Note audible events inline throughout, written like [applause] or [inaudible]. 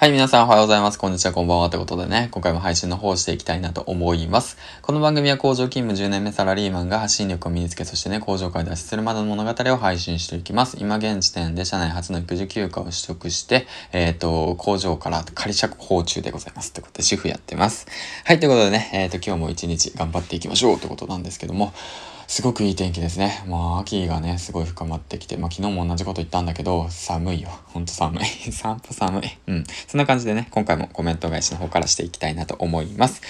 はい、皆さんおはようございます。こんにちは、こんばんは。ってことでね、今回も配信の方をしていきたいなと思います。この番組は工場勤務10年目サラリーマンが発信力を身につけ、そしてね、工場から脱出するまでの物語を配信していきます。今現時点で社内初の育児休暇を取得して、えっ、ー、と、工場から仮釈放中でございます。ということで、主婦やってます。はい、ということでね、えっ、ー、と、今日も一日頑張っていきましょうということなんですけども、すごくいい天気ですね。もう秋がね、すごい深まってきて、まあ昨日も同じこと言ったんだけど、寒いよ。ほんと寒い。[laughs] 散歩寒い。うん。そんな感じでね、今回もコメント返しの方からしていきたいなと思います。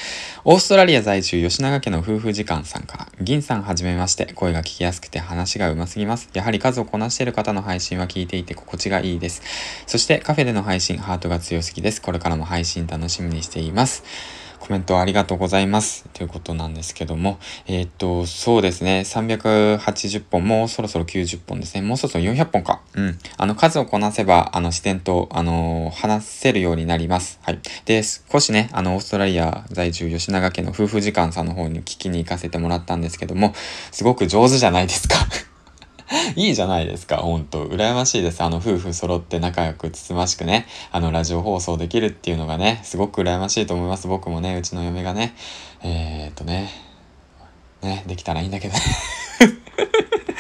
オーストラリア在住吉永家の夫婦時間さんから、銀さんはじめまして、声が聞きやすくて話が上手すぎます。やはり数をこなしている方の配信は聞いていて心地がいいです。そしてカフェでの配信、ハートが強すぎです。これからも配信楽しみにしています。コメントありがとうございます。ということなんですけども、えー、っと、そうですね、380本、もうそろそろ90本ですね。もうそろそろ400本か。うん。あの、数をこなせば、あの、自然と、あの、話せるようになります。はい。で、少しね、あの、オーストラリア在住吉永家の夫婦時間さんの方に聞きに行かせてもらったんですけども、すごく上手じゃないですか [laughs] いいじゃないですか、ほんと。羨ましいです。あの、夫婦揃って仲良くつつましくね、あの、ラジオ放送できるっていうのがね、すごく羨ましいと思います。僕もね、うちの嫁がね、えー、っとね、ね、できたらいいんだけどね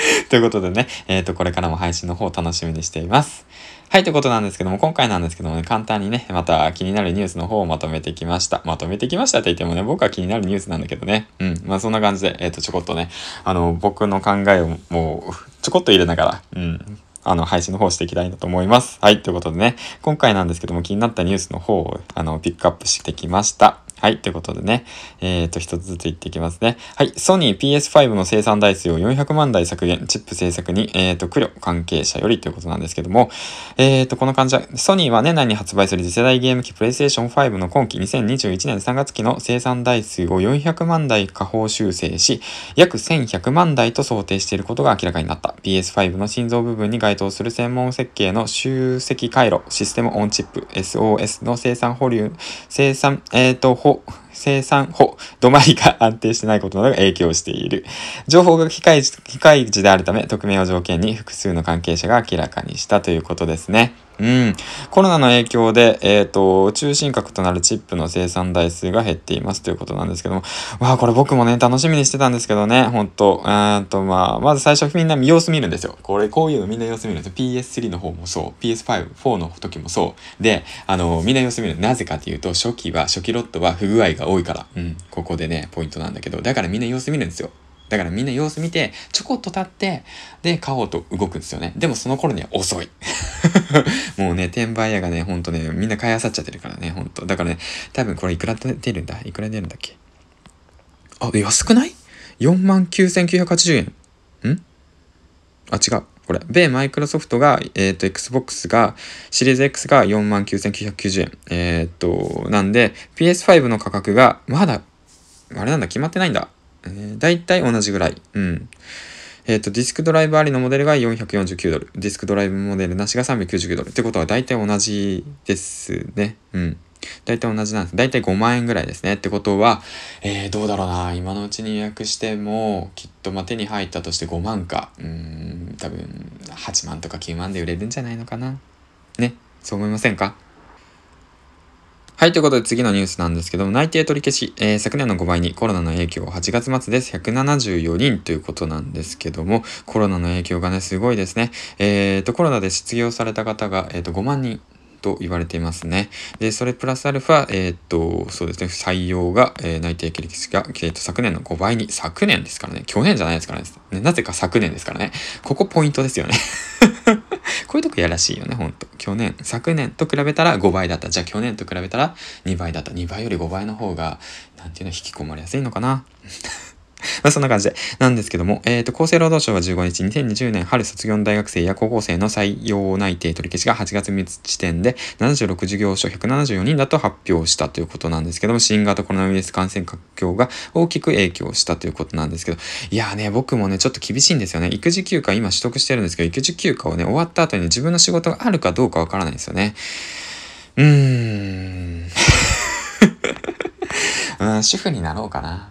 [laughs] ということでね、えっ、ー、と、これからも配信の方を楽しみにしています。はい、ということなんですけども、今回なんですけどもね、簡単にね、また気になるニュースの方をまとめてきました。まとめてきましたって言ってもね、僕は気になるニュースなんだけどね。うん。まあそんな感じで、えっ、ー、と、ちょこっとね、あの、僕の考えをもう、ちょこっと入れながら、うん。あの、配信の方していきたいなと思います。はい、ということでね、今回なんですけども、気になったニュースの方を、あの、ピックアップしてきました。はい。ということでね。えっ、ー、と、一つずつ言っていきますね。はい。ソニー PS5 の生産台数を400万台削減、チップ製作に、えっ、ー、と、苦慮関係者よりということなんですけども、えっ、ー、と、この感じは、ソニーは年内に発売する次世代ゲーム機 PlayStation 5の今期2021年3月期の生産台数を400万台下方修正し、約1100万台と想定していることが明らかになった。PS5 の心臓部分に該当する専門設計の集積回路、システムオンチップ、SOS の生産保留、生産、えっ、と、保、生産保、止まりが安定してないことなどが影響している。情報が機械機械時であるため、匿名を条件に複数の関係者が明らかにしたということですね。うん。コロナの影響で、えっ、ー、と、中心核となるチップの生産台数が減っていますということなんですけども。わあ、これ僕もね、楽しみにしてたんですけどね、ほんと。えっと、まあ、まず最初みんな様子見るんですよ。これ、こういうのみんな様子見るんですよ。PS3 の方もそう。PS5、4の時もそう。で、あの、みんな様子見る。なぜかっていうと、初期は、初期ロットは不具合が多いから。うん。ここでね、ポイントなんだけど。だからみんな様子見るんですよ。だからみんな様子見て、ちょこっと立って、で、買おうと動くんですよね。でもその頃には遅い。[laughs] もうね、転売屋がね、ほんとね、みんな買い漁っちゃってるからね、ほんと。だからね、多分これいくら出るんだ？いくら出るんだっけ？あ、安くない ?49,980 円。ん？あ、違う。これ。米マイクロソフトが、えっ、ー、と、Xbox が、シリーズ X が49,990円。えっ、ー、と、なんで、PS5 の価格が、まだ、あれなんだ、決まってないんだ。えー、大体同じぐらい。うん。えっ、ー、と、ディスクドライブありのモデルが449ドル。ディスクドライブモデルなしが399ドル。ってことは大体同じですね。うん。大体同じなんです。大体5万円ぐらいですね。ってことは、えー、どうだろうな。今のうちに予約しても、きっと、まあ、手に入ったとして5万か。うん、多分、8万とか9万で売れるんじゃないのかな。ね。そう思いませんか？はい、ということで次のニュースなんですけども、内定取り消し、えー、昨年の5倍にコロナの影響8月末です。174人ということなんですけども、コロナの影響がね、すごいですね。えっ、ー、と、コロナで失業された方が、えっ、ー、と、5万人と言われていますね。で、それプラスアルファ、えー、っと、そうですね、採用が、えー、内定切りが、えー、っと、昨年の5倍に、昨年ですからね、去年じゃないですからね、なぜか昨年ですからね、ここポイントですよね。[laughs] こういうとこやらしいよね、ほんと。去年、昨年と比べたら5倍だった。じゃあ去年と比べたら2倍だった。2倍より5倍の方が、なんていうの、引き込まれやすいのかな。まあそんな感じで。なんですけども、えっ、ー、と、厚生労働省は15日、2020年春卒業の大学生や高校生の採用内定取り消しが8月3日時点で76事業所174人だと発表したということなんですけども、新型コロナウイルス感染拡大が大きく影響したということなんですけど、いやーね、僕もね、ちょっと厳しいんですよね。育児休暇今取得してるんですけど、育児休暇をね、終わった後に、ね、自分の仕事があるかどうかわからないんですよね。うーん。[laughs] うん、主婦になろうかな。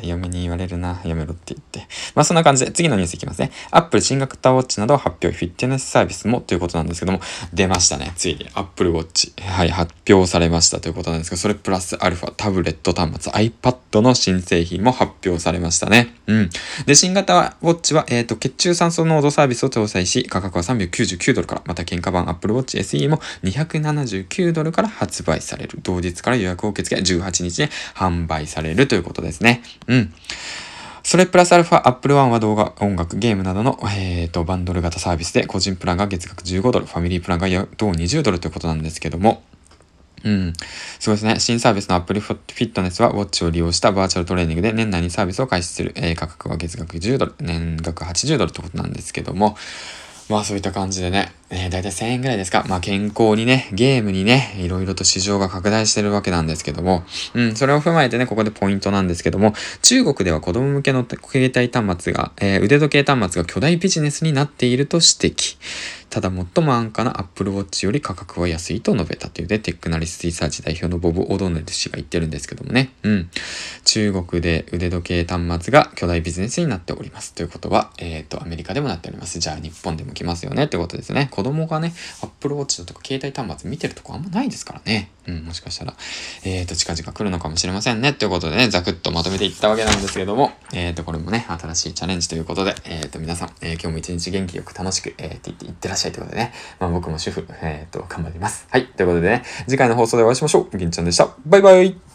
うん。絶対対嫁に言われるな。やめろって言って。まあそんな感じで、次のニュースいきますね。Apple 新型ウォッチなど発表、フィットネスサービスもということなんですけども、出ましたね。ついに Apple Watch。はい、発表されましたということなんですけど、それプラスアルファ、タブレット端末、iPad の新製品も発表されましたね。うん。で、新型ウォッチは、えっ、ー、と、血中酸素濃度サービスを搭載し、価格は399ドルから、また喧嘩版 Apple Watch SE も279ドルから発売される。同日から予約を受け付け、18日に販売されるということですね。うん。それプラスアルファ、Apple One は動画、音楽、ゲームなどの、えーと、バンドル型サービスで、個人プランが月額15ドル、ファミリープランが同20ドルということなんですけども、うん。すごいですね。新サービスの Apple Fitness は、ウォッチを利用したバーチャルトレーニングで年内にサービスを開始する。えー、価格は月額10ドル、年額80ドルってことなんですけども、まあそういった感じでね、えー、だいたい1000円ぐらいですか。まあ健康にね、ゲームにね、いろいろと市場が拡大してるわけなんですけども、うん、それを踏まえてね、ここでポイントなんですけども、中国では子供向けの携帯端末が、えー、腕時計端末が巨大ビジネスになっていると指摘。ただ最も安価な Apple Watch より価格は安いと述べたというで、テックナリスリサーチ代表のボブ・オドネル氏が言ってるんですけどもね。うん。中国で腕時計端末が巨大ビジネスになっております。ということは、えっ、ー、と、アメリカでもなっております。じゃあ日本でも来ますよねってことですね。子供がね、Apple Watch とか携帯端末見てるとこあんまないですからね。うん、もしかしたら、えっ、ー、と、近々来るのかもしれませんね。ということでね、ざくっとまとめていったわけなんですけども、えっ、ー、と、これもね、新しいチャレンジということで、えっ、と、皆さん、え今日も一日元気よく楽しく、えー、って言っていってらっしゃいということでね、まあ僕も主婦、えっ、と、頑張ります。はい。ということでね、次回の放送でお会いしましょう。銀ちゃんでした。バイバイ